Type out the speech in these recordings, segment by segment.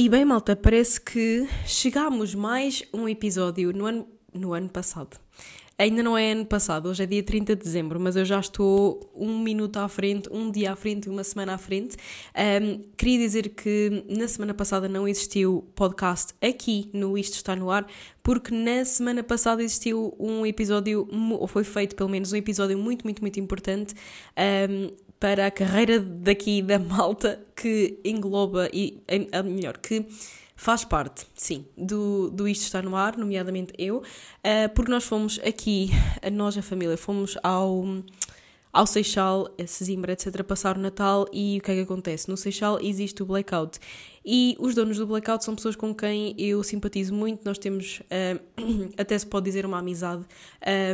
E bem, malta, parece que chegámos mais um episódio no ano, no ano passado. Ainda não é ano passado, hoje é dia 30 de dezembro, mas eu já estou um minuto à frente, um dia à frente, uma semana à frente. Um, queria dizer que na semana passada não existiu podcast aqui no Isto Está No Ar, porque na semana passada existiu um episódio, ou foi feito pelo menos um episódio muito, muito, muito importante um, para a carreira daqui da malta que engloba, e melhor, que faz parte, sim, do, do Isto Está No Ar, nomeadamente eu, uh, porque nós fomos aqui, nós, a família, fomos ao ao Seixal, a Sesimbra, etc., passar o Natal e o que é que acontece? No Seixal existe o blackout e os donos do blackout são pessoas com quem eu simpatizo muito. Nós temos, uh, até se pode dizer, uma amizade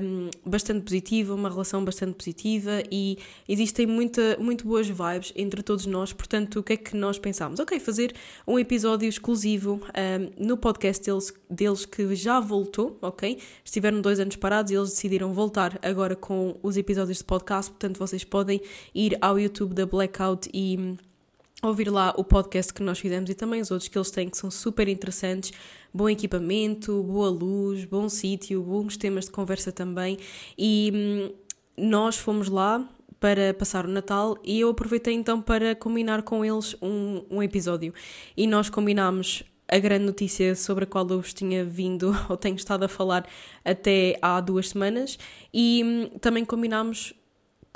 um, bastante positiva, uma relação bastante positiva e existem muita, muito boas vibes entre todos nós. Portanto, o que é que nós pensámos? Ok, fazer um episódio exclusivo um, no podcast deles, deles que já voltou, ok? Estiveram dois anos parados e eles decidiram voltar agora com os episódios de podcast. Portanto, vocês podem ir ao YouTube da Blackout e ouvir lá o podcast que nós fizemos e também os outros que eles têm que são super interessantes. Bom equipamento, boa luz, bom sítio, bons temas de conversa também. E hum, nós fomos lá para passar o Natal e eu aproveitei então para combinar com eles um, um episódio. E nós combinámos a grande notícia sobre a qual eu vos tinha vindo ou tenho estado a falar até há duas semanas e hum, também combinámos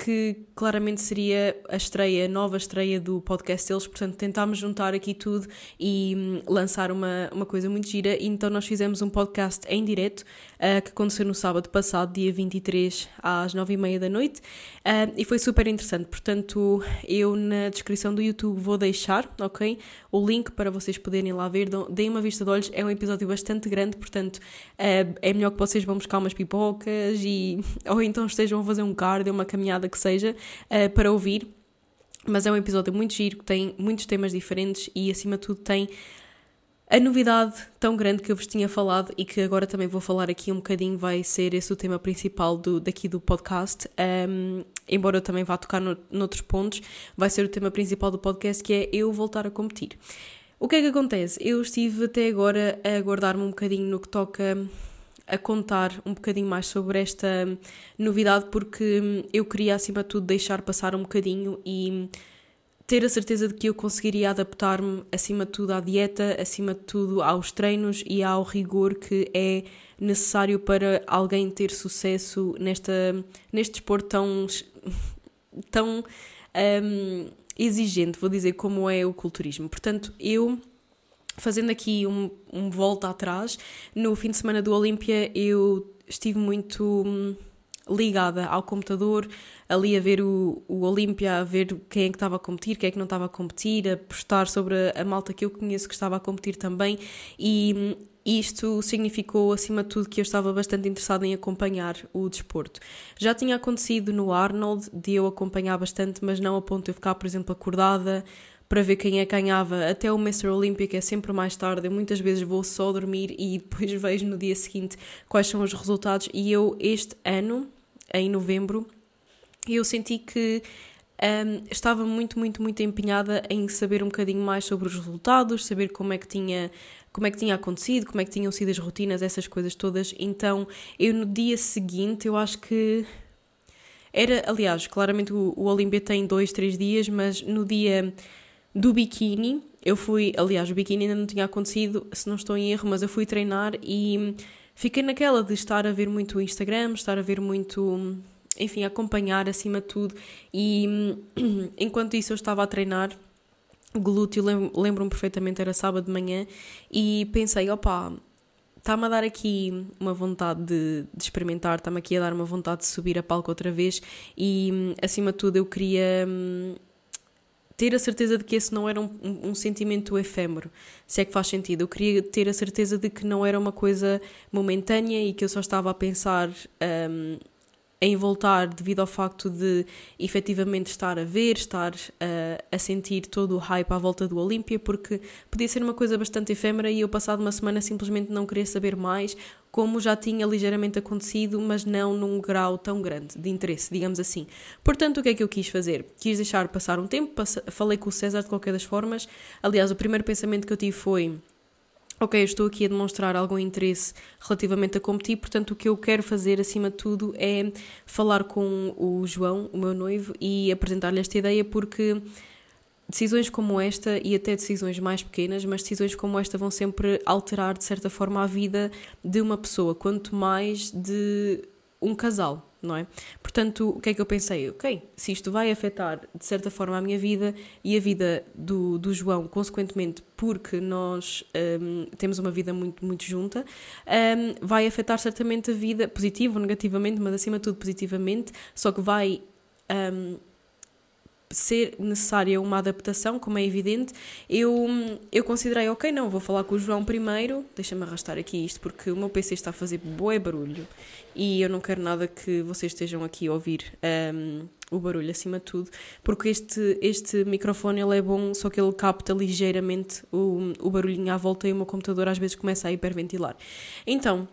que claramente seria a estreia, a nova estreia do podcast deles, portanto tentámos juntar aqui tudo e hum, lançar uma, uma coisa muito gira, então nós fizemos um podcast em direto, uh, que aconteceu no sábado passado, dia 23, às 9h30 da noite, uh, e foi super interessante, portanto eu na descrição do YouTube vou deixar, ok, o link para vocês poderem lá ver, deem uma vista de olhos, é um episódio bastante grande, portanto uh, é melhor que vocês vão buscar umas pipocas, e, ou então estejam a fazer um cardio, uma caminhada que seja, para ouvir. Mas é um episódio muito giro, que tem muitos temas diferentes e, acima de tudo, tem a novidade tão grande que eu vos tinha falado e que agora também vou falar aqui um bocadinho, vai ser esse o tema principal do, daqui do podcast. Um, embora eu também vá tocar no, noutros pontos, vai ser o tema principal do podcast, que é eu voltar a competir. O que é que acontece? Eu estive até agora a guardar-me um bocadinho no que toca a contar um bocadinho mais sobre esta novidade, porque eu queria, acima de tudo, deixar passar um bocadinho e ter a certeza de que eu conseguiria adaptar-me, acima de tudo, à dieta, acima de tudo, aos treinos e ao rigor que é necessário para alguém ter sucesso nesta, neste desporto tão, tão um, exigente, vou dizer, como é o culturismo. Portanto, eu fazendo aqui um, um volta atrás, no fim de semana do Olímpia eu estive muito hum, ligada ao computador, ali a ver o, o Olímpia, a ver quem é que estava a competir, quem é que não estava a competir, a postar sobre a, a malta que eu conheço que estava a competir também e isto significou, acima de tudo, que eu estava bastante interessada em acompanhar o desporto. Já tinha acontecido no Arnold de eu acompanhar bastante, mas não a ponto de eu ficar, por exemplo, acordada para ver quem é que ganhava. Até o Mr. Olímpico é sempre mais tarde. Eu muitas vezes vou só dormir e depois vejo no dia seguinte quais são os resultados. E eu, este ano, em novembro, eu senti que um, estava muito, muito, muito empenhada em saber um bocadinho mais sobre os resultados, saber como é que tinha como é que tinha acontecido, como é que tinham sido as rotinas, essas coisas todas. Então, eu no dia seguinte, eu acho que era, aliás, claramente o, o Olímpia tem dois, três dias, mas no dia do biquíni. Eu fui, aliás, o biquíni ainda não tinha acontecido, se não estou em erro, mas eu fui treinar e fiquei naquela de estar a ver muito o Instagram, estar a ver muito, enfim, acompanhar acima de tudo. E enquanto isso eu estava a treinar, glúteo, lembro-me perfeitamente, era sábado de manhã, e pensei, opa, está-me a dar aqui uma vontade de, de experimentar, está-me aqui a dar uma vontade de subir a palco outra vez, e acima de tudo eu queria hum, ter a certeza de que esse não era um, um, sentimento efêmero, se é que faz sentido. Eu queria ter a certeza de que não era uma coisa momentânea e que eu só estava a pensar um, em voltar devido ao facto de efetivamente estar a ver, estar uh, a sentir todo o hype à volta do Olímpia, porque podia ser uma coisa bastante efêmera e eu, passado uma semana, simplesmente não queria saber mais, como já tinha ligeiramente acontecido, mas não num grau tão grande de interesse, digamos assim. Portanto, o que é que eu quis fazer? Quis deixar passar um tempo, falei com o César de qualquer das formas. Aliás, o primeiro pensamento que eu tive foi ok, eu estou aqui a demonstrar algum interesse relativamente a competir, portanto o que eu quero fazer acima de tudo é falar com o João, o meu noivo, e apresentar-lhe esta ideia porque decisões como esta e até decisões mais pequenas, mas decisões como esta vão sempre alterar de certa forma a vida de uma pessoa, quanto mais de um casal não é? Portanto, o que é que eu pensei? Ok, se isto vai afetar de certa forma a minha vida e a vida do, do João, consequentemente, porque nós um, temos uma vida muito, muito junta, um, vai afetar certamente a vida, positivo ou negativamente, mas acima de tudo positivamente, só que vai. Um, ser necessária uma adaptação, como é evidente, eu, eu considerei, ok, não, vou falar com o João primeiro, deixa-me arrastar aqui isto, porque o meu PC está a fazer bué barulho e eu não quero nada que vocês estejam aqui a ouvir um, o barulho acima de tudo, porque este, este microfone ele é bom, só que ele capta ligeiramente o, o barulhinho à volta e o meu computador às vezes começa a hiperventilar. Então,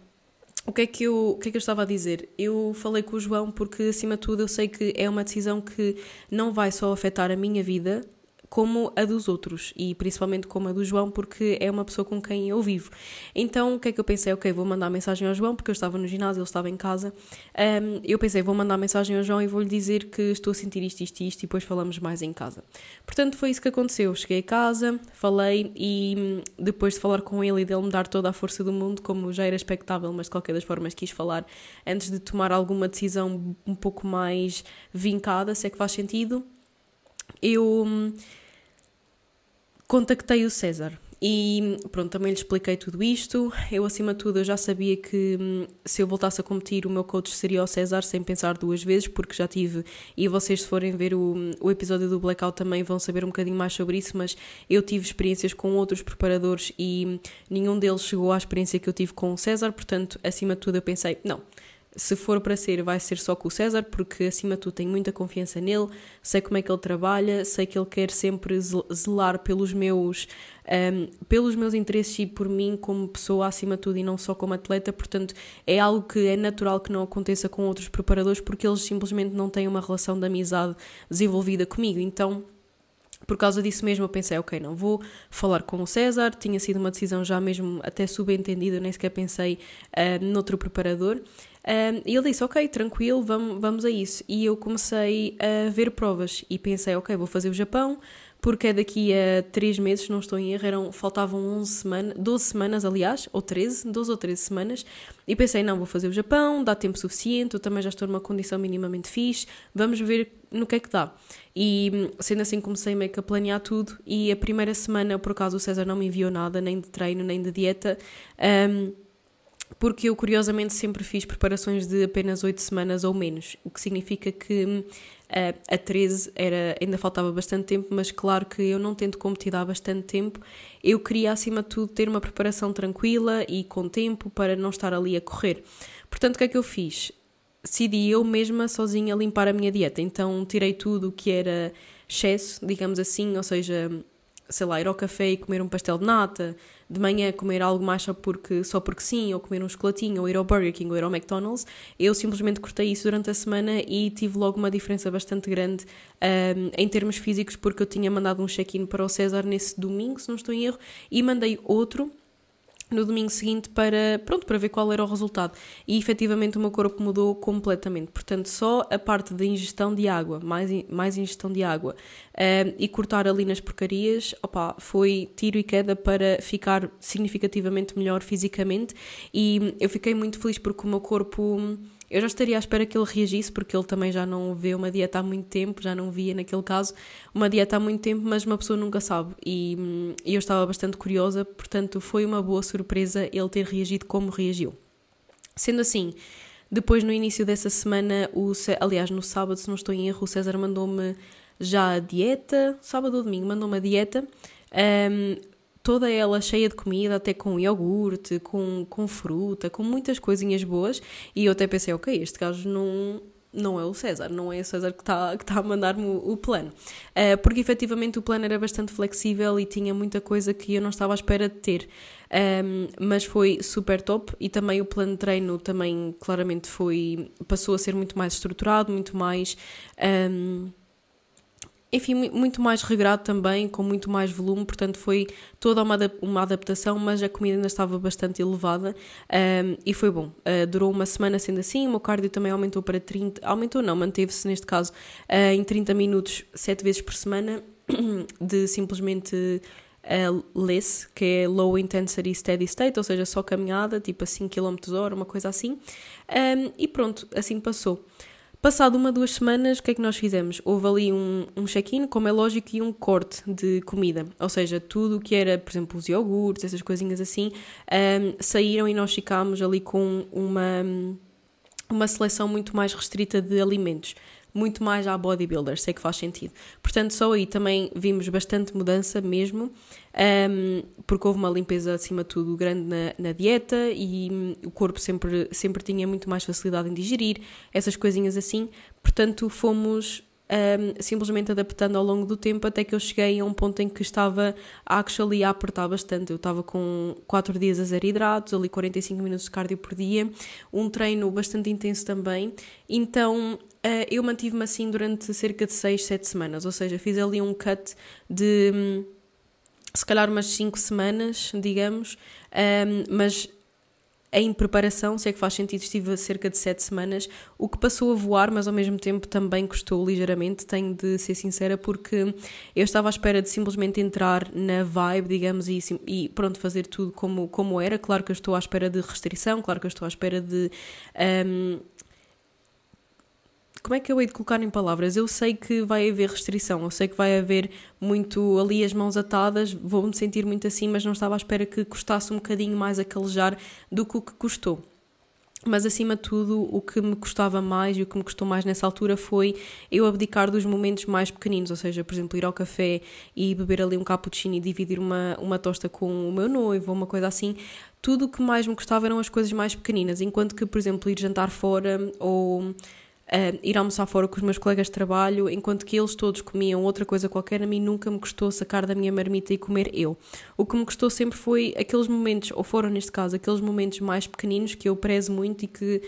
o que, é que, eu, o que é que eu estava a dizer? Eu falei com o João porque, acima de tudo, eu sei que é uma decisão que não vai só afetar a minha vida, como a dos outros e principalmente como a do João, porque é uma pessoa com quem eu vivo. Então o que é que eu pensei? Ok, vou mandar mensagem ao João, porque eu estava no ginásio, ele estava em casa. Um, eu pensei, vou mandar mensagem ao João e vou-lhe dizer que estou a sentir isto, isto e isto, e depois falamos mais em casa. Portanto, foi isso que aconteceu. Cheguei a casa, falei e hum, depois de falar com ele e dele me dar toda a força do mundo, como já era expectável, mas de qualquer das formas quis falar antes de tomar alguma decisão um pouco mais vincada, se é que faz sentido. Eu hum, contactei o César e pronto, também lhe expliquei tudo isto. Eu, acima de tudo, eu já sabia que hum, se eu voltasse a competir, o meu coach seria o César, sem pensar duas vezes, porque já tive. E vocês, se forem ver o, o episódio do Blackout, também vão saber um bocadinho mais sobre isso. Mas eu tive experiências com outros preparadores e nenhum deles chegou à experiência que eu tive com o César, portanto, acima de tudo, eu pensei: não, se for para ser, vai ser só com o César, porque acima de tudo tenho muita confiança nele, sei como é que ele trabalha, sei que ele quer sempre zelar pelos meus, um, pelos meus interesses e por mim como pessoa acima de tudo e não só como atleta, portanto é algo que é natural que não aconteça com outros preparadores porque eles simplesmente não têm uma relação de amizade desenvolvida comigo, então por causa disso mesmo eu pensei, ok, não vou falar com o César, tinha sido uma decisão já mesmo até subentendida, nem sequer pensei uh, noutro preparador. Uh, e ele disse, ok, tranquilo, vamos, vamos a isso. E eu comecei a ver provas e pensei, ok, vou fazer o Japão, porque daqui a 3 meses, não estou em erro, eram, faltavam 11 semanas, 12 semanas, aliás, ou 13, 12 ou 13 semanas, e pensei, não, vou fazer o Japão, dá tempo suficiente, eu também já estou numa condição minimamente fixe, vamos ver no que é que dá. E sendo assim, comecei meio que a planear tudo, e a primeira semana, por acaso, o César não me enviou nada, nem de treino, nem de dieta, um, porque eu curiosamente sempre fiz preparações de apenas 8 semanas ou menos, o que significa que uh, a 13 era, ainda faltava bastante tempo, mas claro que eu não tento competir há bastante tempo, eu queria acima de tudo ter uma preparação tranquila e com tempo para não estar ali a correr. Portanto, o que é que eu fiz? Decidi eu mesma sozinha limpar a minha dieta, então tirei tudo o que era excesso, digamos assim, ou seja, sei lá, ir ao café e comer um pastel de nata, de manhã comer algo mais só porque, só porque sim, ou comer um chocolatinho, ou ir ao Burger King, ou ir ao McDonald's, eu simplesmente cortei isso durante a semana e tive logo uma diferença bastante grande um, em termos físicos, porque eu tinha mandado um check-in para o César nesse domingo, se não estou em erro, e mandei outro no domingo seguinte para, pronto, para ver qual era o resultado. E efetivamente o meu corpo mudou completamente. Portanto, só a parte da ingestão de água, mais, mais ingestão de água um, e cortar ali nas porcarias, opa, foi tiro e queda para ficar significativamente melhor fisicamente. E eu fiquei muito feliz porque o meu corpo eu já estaria à espera que ele reagisse, porque ele também já não vê uma dieta há muito tempo, já não via naquele caso uma dieta há muito tempo, mas uma pessoa nunca sabe. E, e eu estava bastante curiosa, portanto foi uma boa surpresa ele ter reagido como reagiu. Sendo assim, depois no início dessa semana, o, aliás, no sábado, se não estou em erro, o César mandou-me já a dieta, sábado ou domingo, mandou-me a dieta. Um, toda ela cheia de comida, até com iogurte, com, com fruta, com muitas coisinhas boas. E eu até pensei, ok, este gajo não, não é o César, não é o César que está que tá a mandar-me o, o, plano. Uh, porque efetivamente o plano era bastante flexível e tinha muita coisa que eu não estava à espera de ter. Um, mas foi super top e também o plano de treino também claramente foi passou a ser muito mais estruturado, muito mais um, enfim, muito mais regrado também, com muito mais volume, portanto foi toda uma, uma adaptação, mas a comida ainda estava bastante elevada um, e foi bom. Uh, durou uma semana sendo assim, o meu cardio também aumentou para 30, aumentou não, manteve-se neste caso uh, em 30 minutos, 7 vezes por semana, de simplesmente uh, LIS, que é Low Intensity Steady State, ou seja, só caminhada, tipo a 5 km hora, uma coisa assim, um, e pronto, assim passou. Passado uma, duas semanas, o que é que nós fizemos? Houve ali um, um check-in, como é lógico, e um corte de comida. Ou seja, tudo o que era, por exemplo, os iogurtes, essas coisinhas assim, um, saíram e nós ficámos ali com uma, uma seleção muito mais restrita de alimentos muito mais à bodybuilder, sei que faz sentido. Portanto, só aí também vimos bastante mudança mesmo, um, porque houve uma limpeza acima de tudo grande na, na, dieta e hum, o corpo sempre, sempre tinha muito mais facilidade em digerir, essas coisinhas assim. Portanto, fomos um, simplesmente adaptando ao longo do tempo até que eu cheguei a um ponto em que estava actually a apertar bastante. Eu estava com 4 dias a zero hidratos, ali 45 minutos de cardio por dia, um treino bastante intenso também. Então uh, eu mantive-me assim durante cerca de 6, 7 semanas, ou seja, fiz ali um cut de hum, se calhar umas 5 semanas, digamos, um, mas em preparação, se é que faz sentido, estive cerca de 7 semanas, o que passou a voar, mas ao mesmo tempo também custou ligeiramente, tenho de ser sincera, porque eu estava à espera de simplesmente entrar na vibe, digamos, e, e pronto, fazer tudo como, como era. Claro que eu estou à espera de restrição, claro que eu estou à espera de. Um, como é que eu hei de colocar em palavras? Eu sei que vai haver restrição, eu sei que vai haver muito ali as mãos atadas, vou-me sentir muito assim, mas não estava à espera que custasse um bocadinho mais a calejar do que o que custou. Mas acima de tudo, o que me custava mais e o que me custou mais nessa altura foi eu abdicar dos momentos mais pequeninos, ou seja, por exemplo, ir ao café e beber ali um cappuccino e dividir uma, uma tosta com o meu noivo uma coisa assim. Tudo o que mais me custava eram as coisas mais pequeninas, enquanto que, por exemplo, ir jantar fora ou uh, ir almoçar fora com os meus colegas de trabalho, enquanto que eles todos comiam outra coisa qualquer, a mim nunca me custou sacar da minha marmita e comer eu. O que me custou sempre foi aqueles momentos, ou foram neste caso, aqueles momentos mais pequeninos que eu prezo muito e que.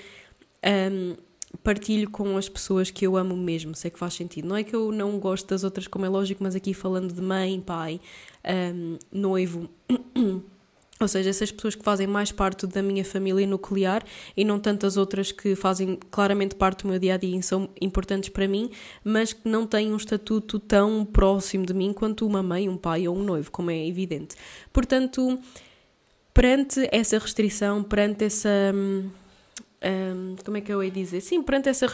Um, partilho com as pessoas que eu amo mesmo, sei que faz sentido. Não é que eu não gosto das outras, como é lógico, mas aqui falando de mãe, pai, um, noivo. Ou seja, essas pessoas que fazem mais parte da minha família nuclear e não tantas outras que fazem claramente parte do meu dia a dia e são importantes para mim, mas que não têm um estatuto tão próximo de mim quanto uma mãe, um pai ou um noivo, como é evidente. Portanto, perante essa restrição, perante essa. Hum, hum, como é que eu ia dizer? Sim, perante essa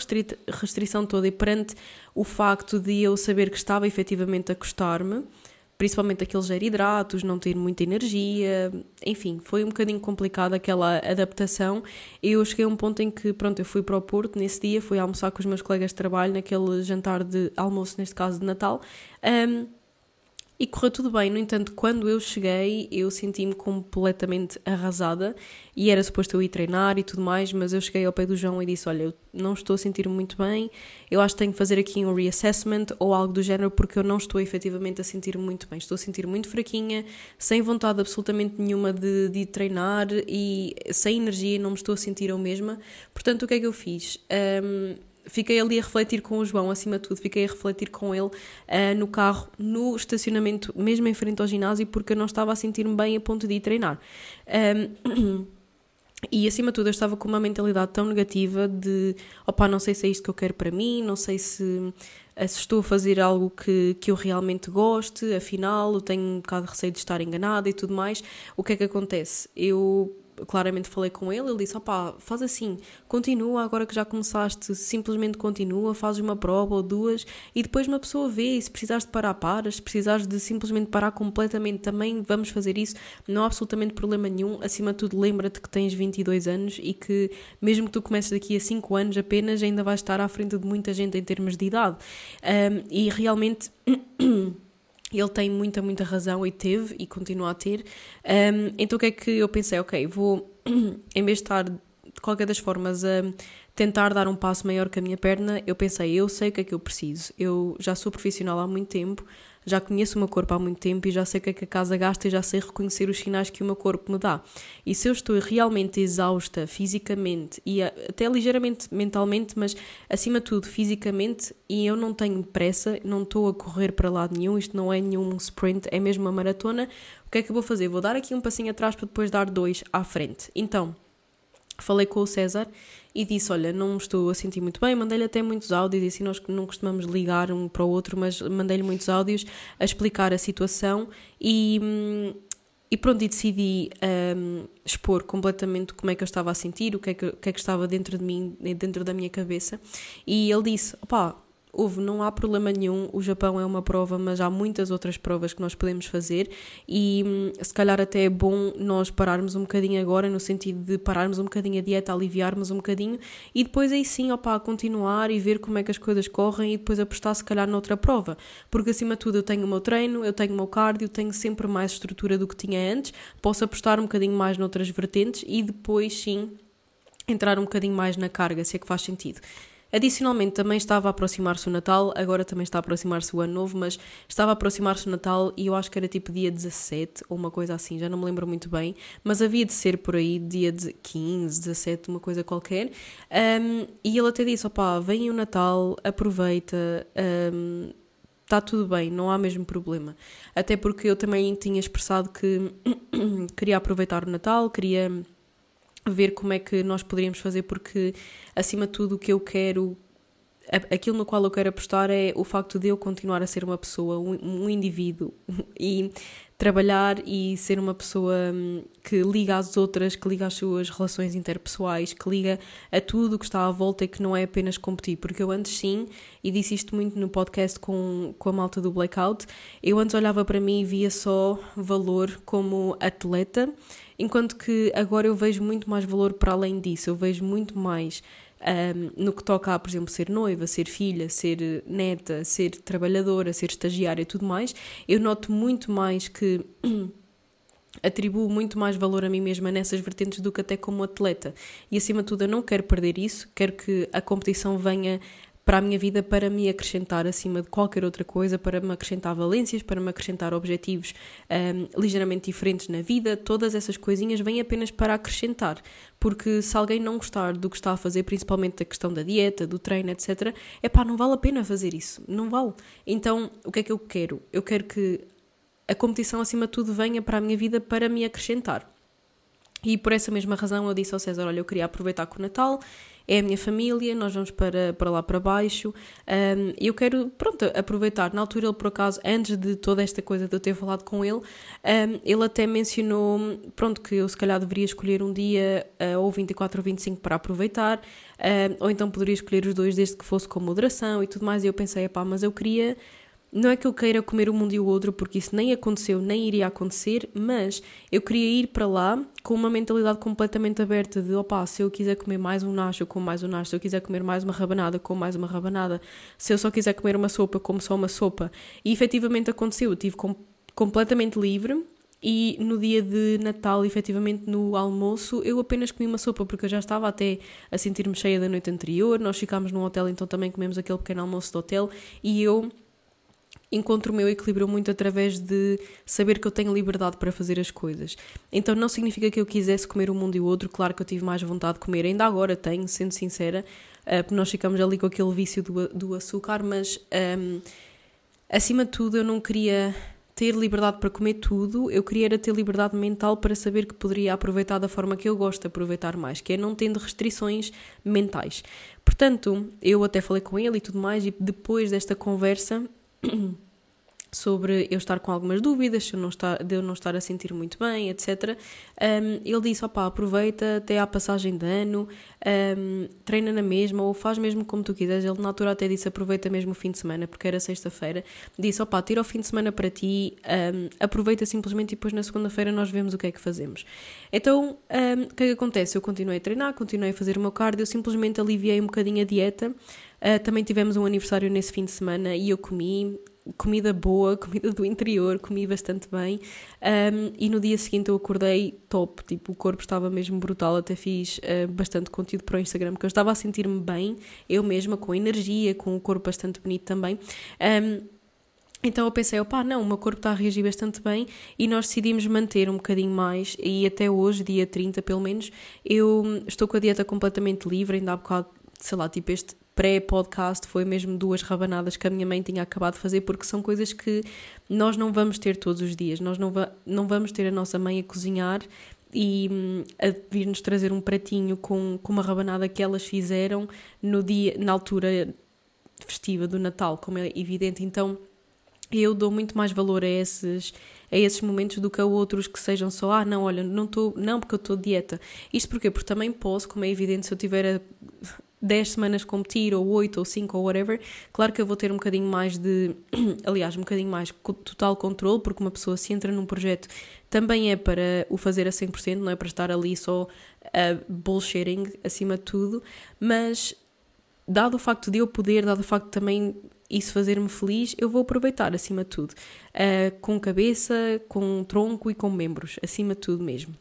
restrição toda e perante o facto de eu saber que estava efetivamente a custar-me principalmente aqueles hidratos, não ter muita energia, enfim, foi um bocadinho complicado aquela adaptação. Eu cheguei a um ponto em que, pronto, eu fui para o Porto nesse dia, fui almoçar com os meus colegas de trabalho naquele jantar de almoço, neste caso de Natal. Um, e correu tudo bem, no entanto, quando eu cheguei, eu senti-me completamente arrasada e era suposto eu ir treinar e tudo mais, mas eu cheguei ao pé do João e disse: Olha, eu não estou a sentir muito bem, eu acho que tenho que fazer aqui um reassessment ou algo do género, porque eu não estou efetivamente a sentir muito bem. Estou a sentir muito fraquinha, sem vontade absolutamente nenhuma de, de treinar e sem energia, não me estou a sentir eu mesma. Portanto, o que é que eu fiz? Um, fiquei ali a refletir com o João, acima de tudo, fiquei a refletir com ele uh, no carro, no estacionamento, mesmo em frente ao ginásio, porque eu não estava a sentir-me bem a ponto de ir treinar. Um, e acima de tudo eu estava com uma mentalidade tão negativa de opá, não sei se é isto que eu quero para mim, não sei se, eh, se estou a fazer algo que, que eu realmente goste, afinal eu tenho um bocado de receio de estar enganada e tudo mais. O que é que acontece? Eu claramente falei com ele, ele disse: opá, faz assim, continua agora que já começaste, simplesmente continua, fazes uma prova ou duas e depois uma pessoa vê. E se precisares de parar, paras. Se precisares de simplesmente parar completamente, também vamos fazer isso. Não há absolutamente problema nenhum. Acima de tudo, lembra-te que tens 22 anos e que, mesmo que tu comeces daqui a 5 anos apenas, ainda vais estar à frente de muita gente em termos de idade. Um, e realmente. Ele tem muita, muita razão e teve e continua a ter. Um, então o que é que eu pensei? Ok, vou, em vez de estar de qualquer das formas a tentar dar um passo maior que a minha perna, eu pensei, eu sei o que é que eu preciso. Eu já sou profissional há muito tempo, já conheço o meu corpo há muito tempo e já sei o que é que a casa gasta e já sei reconhecer os sinais que o meu corpo me dá. E se eu estou realmente exausta fisicamente e até ligeiramente mentalmente, mas acima de tudo fisicamente, e eu não tenho pressa, não estou a correr para lado nenhum, isto não é nenhum sprint, é mesmo uma maratona, o que é que eu vou fazer? Vou dar aqui um passinho atrás para depois dar dois à frente. Então, falei com o César e disse: Olha, não estou a sentir muito bem. Mandei-lhe até muitos áudios, e assim nós não costumamos ligar um para o outro, mas mandei-lhe muitos áudios a explicar a situação e. Hum, e pronto, e decidi um, expor completamente como é que eu estava a sentir, o que é que, o que, é que estava dentro de mim, dentro da minha cabeça. E ele disse: opá, houve, não há problema nenhum, o Japão é uma prova, mas há muitas outras provas que nós podemos fazer e hum, se calhar até é bom nós pararmos um bocadinho agora, no sentido de pararmos um bocadinho a dieta, aliviarmos um bocadinho e depois aí sim, opá, continuar e ver como é que as coisas correm e depois apostar se calhar noutra prova, porque acima de tudo eu tenho o meu treino, eu tenho o meu cardio, tenho sempre mais estrutura do que tinha antes, posso apostar um bocadinho mais noutras vertentes e depois sim entrar um bocadinho mais na carga, se é que faz sentido. Adicionalmente, também estava a aproximar-se o Natal, agora também está a aproximar-se o Ano Novo, mas estava a aproximar-se o Natal e eu acho que era tipo dia 17 ou uma coisa assim, já não me lembro muito bem, mas havia de ser por aí dia de 15, 17, uma coisa qualquer. Um, e ele até disse: opá, vem o Natal, aproveita. Um, está tudo bem, não há mesmo problema. Até porque eu também tinha expressado que queria aproveitar o Natal, queria ver como é que nós poderíamos fazer, porque acima de tudo o que eu quero, aquilo no qual eu quero apostar é o facto de eu continuar a ser uma pessoa, um, indivíduo e trabalhar e ser uma pessoa hum, que liga às outras, que liga às suas relações interpessoais, que liga a tudo o que está à volta e que não é apenas competir. Porque eu antes sim, e disse isto muito no podcast com, com a malta do Blackout, eu antes olhava para mim e via só valor como atleta enquanto que agora eu vejo muito mais valor para além disso, eu vejo muito mais um, no que toca a, por exemplo, ser noiva, ser filha, ser neta, ser trabalhadora, ser estagiária e tudo mais, eu noto muito mais que. atribuo muito mais valor a mim mesma nessas vertentes do que até como atleta. E acima de tudo, eu não quero perder isso, quero que a competição venha para a minha vida para me acrescentar acima de qualquer outra coisa, para me acrescentar valências, para me acrescentar objetivos um, ligeiramente diferentes na vida, todas essas coisinhas vêm apenas para acrescentar. Porque se alguém não gostar do que está a fazer, principalmente da questão da dieta, do treino, etc., é pá, não vale a pena fazer isso. Não vale. Então, o que é que eu quero? Eu quero que a competição, acima de tudo, venha para a minha vida para me acrescentar. E por essa mesma razão eu disse ao César: Olha, eu queria aproveitar com o Natal é a minha família, nós vamos para, para lá para baixo. Um, eu quero, pronto, aproveitar. Na altura, ele por acaso, antes de toda esta coisa de eu ter falado com ele, um, ele até mencionou, pronto, que eu se calhar deveria escolher um dia uh, ou 24 ou 25 para aproveitar, ou então poderia escolher os dois desde que fosse com moderação e tudo mais. E eu pensei, pá, mas eu queria não é que eu queira comer um mundo e o outro, porque isso nem aconteceu, nem iria acontecer, mas eu queria ir para lá com uma mentalidade completamente aberta de, opá, se eu quiser comer mais um nacho, eu como mais um nacho, se eu quiser comer mais uma rabanada, como mais uma rabanada, se eu só quiser comer uma sopa, como só uma sopa. E efetivamente aconteceu, eu estive com, completamente livre, e no dia de Natal, efetivamente no almoço, eu apenas comi uma sopa porque eu já estava até a sentir-me cheia da noite anterior. Nós ficámos num hotel, então também comemos aquele pequeno almoço do hotel e eu encontro o meu equilíbrio muito através de saber que eu tenho liberdade para fazer as coisas. Então não significa que eu quisesse comer um mundo e o outro, claro que eu tive mais vontade de comer, ainda agora tenho, sendo sincera, uh, porque nós ficamos ali com aquele vício do, do açúcar, mas um, acima de tudo eu não queria ter liberdade para comer tudo, eu queria era ter liberdade mental para saber que poderia aproveitar da forma que eu gosto de aproveitar mais, que é não tendo restrições mentais. Portanto, eu até falei com ele e tudo mais, e depois desta conversa sobre eu estar com algumas dúvidas, eu não estar, de eu não estar a sentir muito bem, etc. Um, ele disse: opá, aproveita até à passagem de ano, um, treina na mesma ou faz mesmo como tu quiseres. Ele na altura até disse: aproveita mesmo o fim de semana, porque era sexta-feira. Disse: opá, tira o fim de semana para ti, um, aproveita simplesmente e depois na segunda-feira nós vemos o que é que fazemos. Então, o que é que acontece? Eu continuei a treinar, continuei a fazer o meu cardio, eu simplesmente aliviei um bocadinho a dieta. Uh, também tivemos um aniversário nesse fim de semana e eu comi comida boa, comida do interior, comi bastante bem. Um, e no dia seguinte eu acordei top, tipo, o corpo estava mesmo brutal. Até fiz uh, bastante conteúdo para o Instagram, porque eu estava a sentir-me bem, eu mesma, com energia, com o corpo bastante bonito também. Um, então eu pensei, opá, não, o meu corpo está a reagir bastante bem e nós decidimos manter um bocadinho mais e até hoje, dia 30 pelo menos, eu estou com a dieta completamente livre, ainda há bocado, sei lá, tipo este pré-podcast foi mesmo duas rabanadas que a minha mãe tinha acabado de fazer porque são coisas que nós não vamos ter todos os dias, nós não, va não vamos ter a nossa mãe a cozinhar e hum, a vir-nos trazer um pratinho com, com uma rabanada que elas fizeram no dia, na altura festiva do Natal, como é evidente, então eu dou muito mais valor a esses, a esses momentos do que a outros que sejam só, ah, não, olha, não estou, não, porque eu estou dieta. Isto porquê? Porque também posso, como é evidente, se eu tiver a 10 semanas competir, ou 8, ou 5, ou whatever, claro que eu vou ter um bocadinho mais de, aliás, um bocadinho mais total controle, porque uma pessoa se entra num projeto também é para o fazer a 100%, não é para estar ali só a bullshitting acima de tudo, mas dado o facto de eu poder, dado o facto também isso fazer-me feliz, eu vou aproveitar acima de tudo. Uh, com cabeça, com tronco e com membros, acima de tudo mesmo.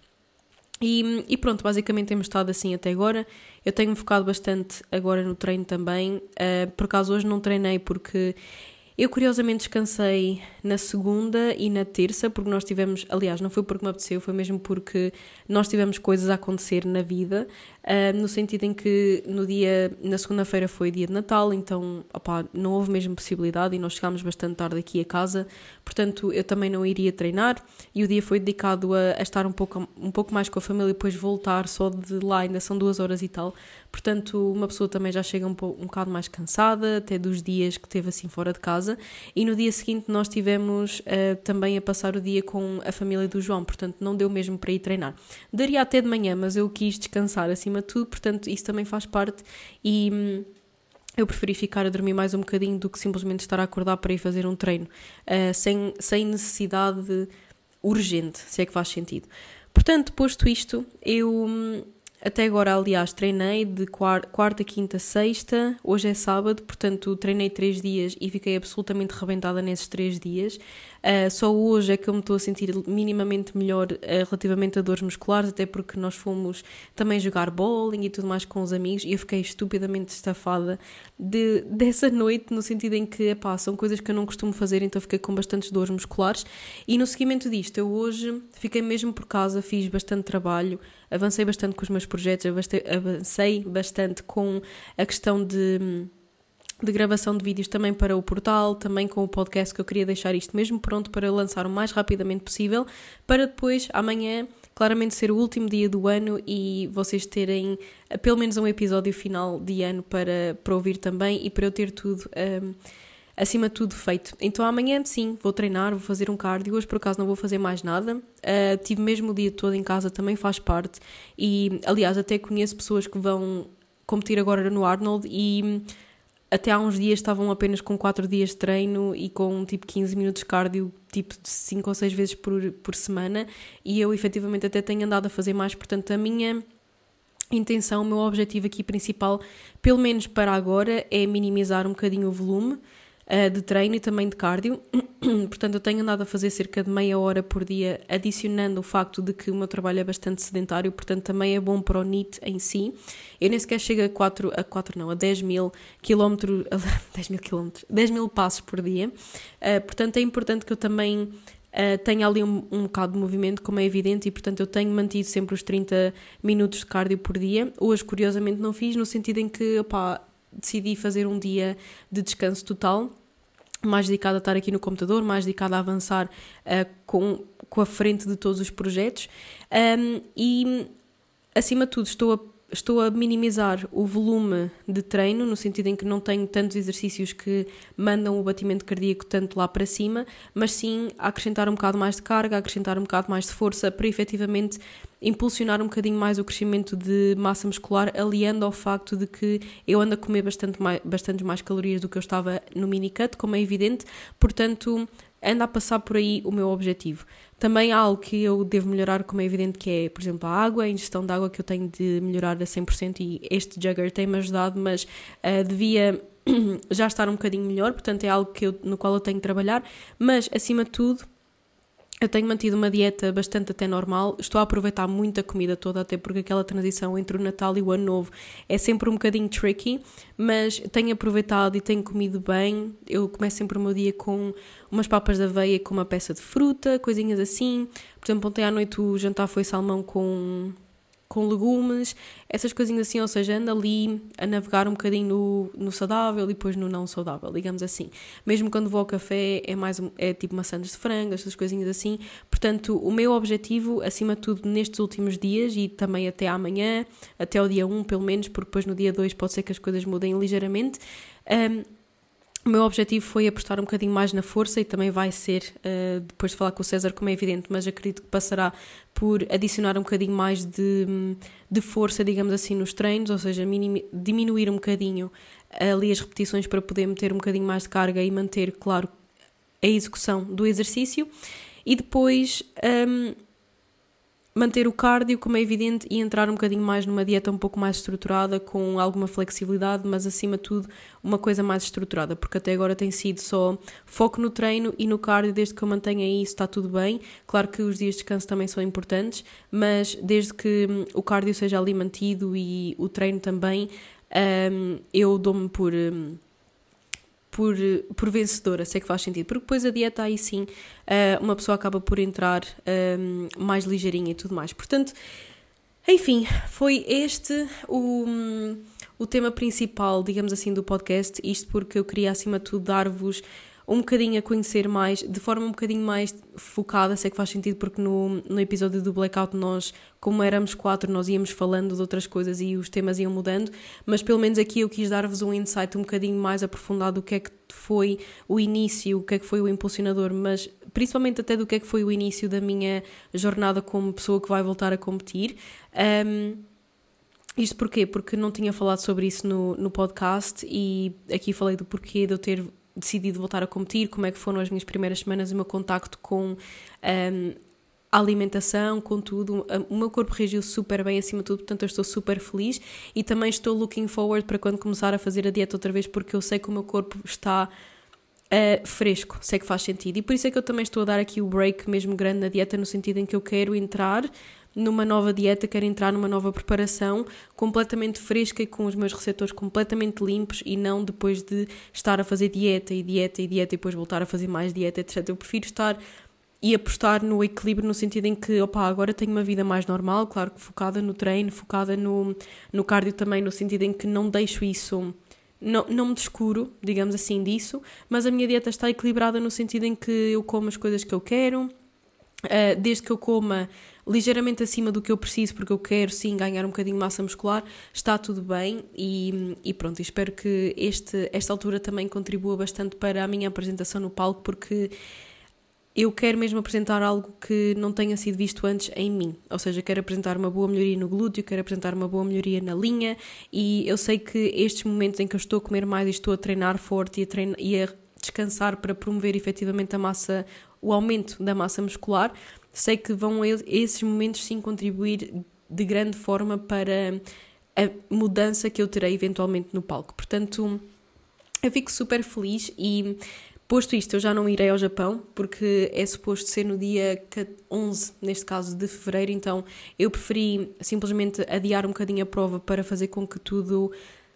E, e, pronto, basicamente temos estado assim até agora. Eu tenho focado bastante agora no treino também. Uh, por acaso hoje não treinei porque eu curiosamente descansei na segunda e na terça, porque nós tivemos, aliás, não foi porque me apeteceu, foi mesmo porque nós tivemos coisas a acontecer na vida, uh, no sentido em que no dia, na segunda-feira foi dia de Natal, então opa, não houve mesmo possibilidade e nós chegámos bastante tarde aqui a casa, portanto eu também não iria treinar e o dia foi dedicado a, a estar um pouco, um pouco mais com a família e depois voltar só de lá, ainda são duas horas e tal, portanto uma pessoa também já chega um, pouco, um bocado mais cansada, até dos dias que teve assim fora de casa, e no dia seguinte nós tivemos uh, também a passar o dia com a família do João, portanto não deu mesmo para ir treinar. Daria até de manhã, mas eu quis descansar acima de tudo, portanto isso também faz parte e. Hum, eu preferi ficar a dormir mais um bocadinho do que simplesmente estar a acordar para ir fazer um treino, uh, sem, sem necessidade urgente, se é que faz sentido. Portanto, posto isto, eu hum, até agora, aliás, treinei de quarta, quinta, sexta, hoje é sábado, portanto treinei três dias e fiquei absolutamente rebentada nesses três dias. Uh, só hoje é que eu me estou a sentir minimamente melhor uh, relativamente a dores musculares, até porque nós fomos também jogar bowling e tudo mais com os amigos e eu fiquei estupidamente estafada de, dessa noite, no sentido em que, epá, são coisas que eu não costumo fazer, então fiquei com bastantes dores musculares. E no seguimento disto, eu hoje fiquei mesmo por casa, fiz bastante trabalho, avancei bastante com os meus projetos, avancei bastante com a questão de de gravação de vídeos também para o portal, também com o podcast que eu queria deixar isto mesmo pronto para lançar o mais rapidamente possível, para depois, amanhã, claramente ser o último dia do ano e vocês terem eh, pelo menos um episódio final de ano para, para ouvir também e para eu ter tudo. Um, acima de tudo feito. Então amanhã sim, vou treinar, vou fazer um cardio, hoje por acaso não vou fazer mais nada. Uh, tive mesmo o dia todo em casa, também faz parte. E aliás, até conheço pessoas que vão competir agora no Arnold e até há uns dias estavam apenas com 4 dias de treino e com tipo 15 minutos de cardio, tipo de 5 ou 6 vezes por, por semana, e eu efetivamente até tenho andado a fazer mais, portanto a minha intenção, o meu objetivo aqui principal, pelo menos para agora, é minimizar um bocadinho o volume uh, de treino e também de cardio. Portanto, eu tenho andado a fazer cerca de meia hora por dia, adicionando o facto de que o meu trabalho é bastante sedentário, portanto, também é bom para o NIT em si. Eu nem sequer chego a 4, a 4 não, a 10 mil quilómetros, 10 mil quilómetros, 10 mil passos por dia. Uh, portanto, é importante que eu também Uh, ali um, um bocado de movimento, como é evidente, e portanto eu tenho mantido sempre os 30 minutos de cardio por dia. Hoje, curiosamente, não fiz, no sentido em que, opá, decidi fazer um dia de descanso total, mais dedicado a estar aqui no computador, mais dedicado a avançar uh, com, com a frente de todos os projetos. Um, e, acima de tudo, estou a estou a minimizar o volume de treino, no sentido em que não tenho tantos exercícios que mandam o batimento cardíaco tanto lá para cima, mas sim a acrescentar um bocado mais de carga, acrescentar um bocado mais de força para efetivamente impulsionar um bocadinho mais o crescimento de massa muscular, aliando ao facto de que eu ando a comer bastante mais, bastante mais calorias do que eu estava no mini cut, como é evidente, portanto anda a passar por aí o meu objetivo. Também há algo que eu devo melhorar, como é evidente, que é, por exemplo, a água, a ingestão de água que eu tenho de melhorar a 100% e este Jugger tem-me ajudado, mas uh, devia já estar um bocadinho melhor, portanto é algo que eu, no qual eu tenho que trabalhar, mas acima de tudo eu tenho mantido uma dieta bastante até normal, estou a aproveitar muito a comida toda, até porque aquela transição entre o Natal e o Ano Novo é sempre um bocadinho tricky, mas tenho aproveitado e tenho comido bem. Eu começo sempre o meu dia com umas papas de aveia com uma peça de fruta, coisinhas assim. Por exemplo, ontem à noite o jantar foi salmão com com legumes, essas coisinhas assim, ou seja, anda ali a navegar um bocadinho no, no saudável e depois no não saudável, digamos assim. Mesmo quando vou ao café é mais é tipo maçãs de frango, essas coisinhas assim. Portanto, o meu objetivo, acima de tudo, nestes últimos dias e também até amanhã, até o dia 1 pelo menos, porque depois no dia 2 pode ser que as coisas mudem ligeiramente, um, o meu objetivo foi apostar um bocadinho mais na força e também vai ser, uh, depois de falar com o César, como é evidente, mas acredito que passará por adicionar um bocadinho mais de, de força, digamos assim, nos treinos, ou seja, diminuir um bocadinho ali as repetições para poder meter um bocadinho mais de carga e manter, claro, a execução do exercício. E depois um, manter o cardio, como é evidente, e entrar um bocadinho mais numa dieta um pouco mais estruturada, com alguma flexibilidade, mas acima de tudo uma coisa mais estruturada, porque até agora tem sido só foco no treino e no cardio, desde que eu mantenha isso está tudo bem. Claro que os dias de descanso também são importantes, mas desde que hum, o cardio seja ali mantido e o treino também, um, eu dou-me por. Um, por, por vencedora, sei que faz sentido, porque depois a dieta aí sim uh, uma pessoa acaba por entrar ah, mais ligeirinha e tudo mais. Portanto, enfim, foi este o, o tema principal, digamos assim, do podcast. Isto porque eu queria, acima de tudo, dar-vos um bocadinho a conhecer mais, de forma um bocadinho mais focada, sei que faz sentido, porque no, no episódio do Blackout nós, como éramos quatro, nós íamos falando de outras coisas e os temas iam mudando, mas pelo menos aqui eu quis dar-vos um insight um bocadinho mais aprofundado do que é que foi o início, o que é que foi o impulsionador, mas principalmente até do que é que foi o início da minha jornada como pessoa que vai voltar a competir. Um, isto porquê? Porque não tinha falado sobre isso no, no podcast e aqui falei do porquê de eu ter decidido voltar a competir, como é que foram as minhas primeiras semanas, o meu contacto com um, a alimentação, com tudo. O meu corpo reagiu super bem acima de tudo, portanto eu estou super feliz e também estou looking forward para quando começar a fazer a dieta outra vez, porque eu sei que o meu corpo está uh, fresco, sei que faz sentido. E por isso é que eu também estou a dar aqui o break mesmo grande na dieta, no sentido em que eu quero entrar numa nova dieta, quero entrar numa nova preparação completamente fresca e com os meus receptores completamente limpos e não depois de estar a fazer dieta e dieta e dieta e depois voltar a fazer mais dieta, etc. Eu prefiro estar e apostar no equilíbrio no sentido em que, opa, agora tenho uma vida mais normal, claro que focada no treino, focada no, no cardio também, no sentido em que não deixo isso, não, não me descuro, digamos assim, disso, mas a minha dieta está equilibrada no sentido em que eu como as coisas que eu quero, Uh, desde que eu coma ligeiramente acima do que eu preciso, porque eu quero sim ganhar um bocadinho de massa muscular, está tudo bem e, e pronto, espero que este, esta altura também contribua bastante para a minha apresentação no palco, porque eu quero mesmo apresentar algo que não tenha sido visto antes em mim. Ou seja, quero apresentar uma boa melhoria no glúteo, quero apresentar uma boa melhoria na linha e eu sei que estes momentos em que eu estou a comer mais e estou a treinar forte e a, treinar, e a descansar para promover efetivamente a massa, o aumento da massa muscular, sei que vão esses momentos sim contribuir de grande forma para a mudança que eu terei eventualmente no palco. Portanto, eu fico super feliz e posto isto, eu já não irei ao Japão porque é suposto ser no dia 11, neste caso de fevereiro, então eu preferi simplesmente adiar um bocadinho a prova para fazer com que tudo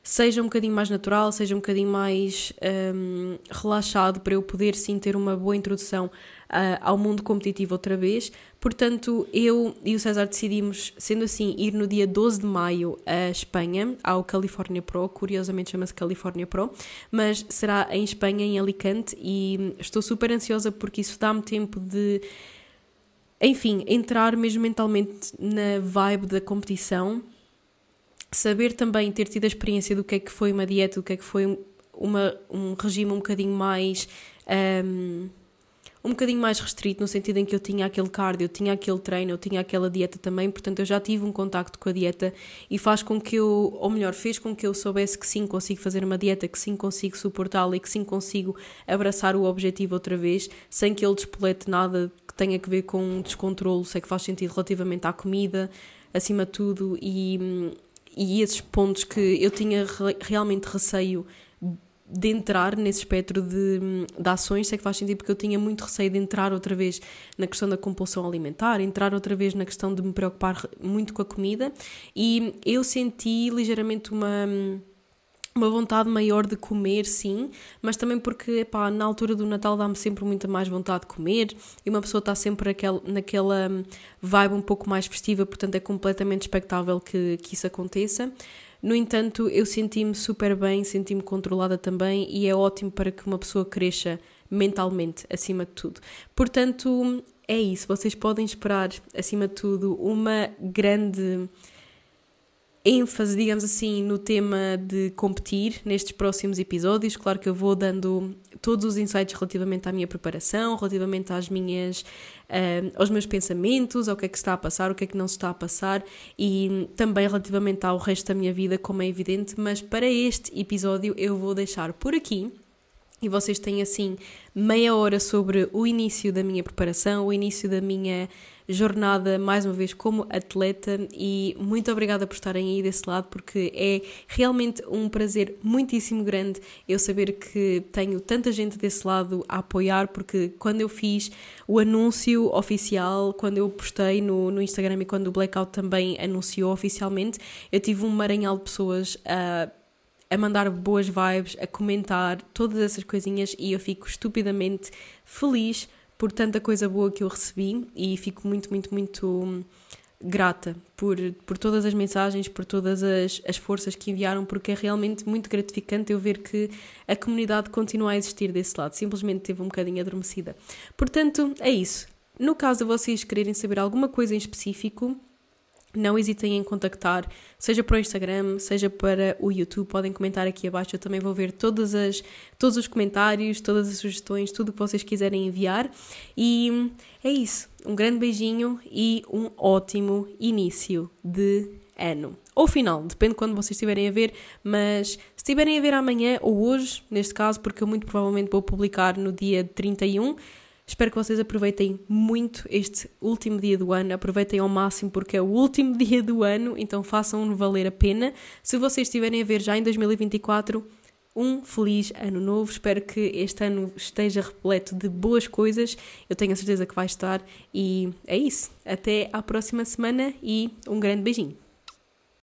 seja um bocadinho mais natural, seja um bocadinho mais um, relaxado para eu poder sim ter uma boa introdução uh, ao mundo competitivo outra vez. Portanto, eu e o César decidimos, sendo assim, ir no dia 12 de maio à Espanha, ao California Pro, curiosamente chama-se California Pro, mas será em Espanha, em Alicante, e estou super ansiosa porque isso dá-me tempo de enfim, entrar mesmo mentalmente na vibe da competição saber também ter tido a experiência do que é que foi uma dieta, do que é que foi uma, um regime um bocadinho mais. Um, um bocadinho mais restrito, no sentido em que eu tinha aquele cardio, eu tinha aquele treino, eu tinha aquela dieta também, portanto eu já tive um contacto com a dieta e faz com que eu, ou melhor, fez com que eu soubesse que sim consigo fazer uma dieta, que sim consigo suportá-la e que sim consigo abraçar o objetivo outra vez, sem que ele despolete nada que tenha que ver com um descontrole, sei que faz sentido relativamente à comida, acima de tudo, e, e esses pontos que eu tinha re realmente receio de entrar nesse espectro de, de ações, sei que faz sentido porque eu tinha muito receio de entrar outra vez na questão da compulsão alimentar, entrar outra vez na questão de me preocupar muito com a comida. E eu senti ligeiramente uma uma vontade maior de comer, sim, mas também porque, epá, na altura do Natal dá-me sempre muita mais vontade de comer e uma pessoa está sempre aquel, naquela vibe um pouco mais festiva, portanto é completamente expectável que, que isso aconteça. No entanto, eu senti-me super bem, senti-me controlada também e é ótimo para que uma pessoa cresça mentalmente, acima de tudo. Portanto, é isso. Vocês podem esperar, acima de tudo, uma grande ênfase, digamos assim, no tema de competir nestes próximos episódios. Claro que eu vou dando todos os insights relativamente à minha preparação, relativamente às minhas, uh, aos meus pensamentos, ao que é que está a passar, o que é que não se está a passar e também relativamente ao resto da minha vida, como é evidente. Mas para este episódio eu vou deixar por aqui e vocês têm assim meia hora sobre o início da minha preparação, o início da minha jornada, mais uma vez, como atleta. E muito obrigada por estarem aí desse lado, porque é realmente um prazer muitíssimo grande eu saber que tenho tanta gente desse lado a apoiar, porque quando eu fiz o anúncio oficial, quando eu postei no, no Instagram e quando o Blackout também anunciou oficialmente, eu tive um maranhal de pessoas a a mandar boas vibes, a comentar todas essas coisinhas e eu fico estupidamente feliz por tanta coisa boa que eu recebi e fico muito, muito, muito grata por, por todas as mensagens, por todas as, as forças que enviaram, porque é realmente muito gratificante eu ver que a comunidade continua a existir desse lado, simplesmente teve um bocadinho adormecida. Portanto, é isso. No caso de vocês quererem saber alguma coisa em específico, não hesitem em contactar, seja para o Instagram, seja para o YouTube, podem comentar aqui abaixo, eu também vou ver todas as, todos os comentários, todas as sugestões, tudo o que vocês quiserem enviar. E é isso. Um grande beijinho e um ótimo início de ano. Ou final, depende de quando vocês estiverem a ver, mas se estiverem a ver amanhã ou hoje, neste caso, porque eu muito provavelmente vou publicar no dia 31, Espero que vocês aproveitem muito este último dia do ano, aproveitem ao máximo porque é o último dia do ano, então façam-no valer a pena. Se vocês estiverem a ver já em 2024, um feliz ano novo. Espero que este ano esteja repleto de boas coisas. Eu tenho a certeza que vai estar. E é isso. Até à próxima semana e um grande beijinho.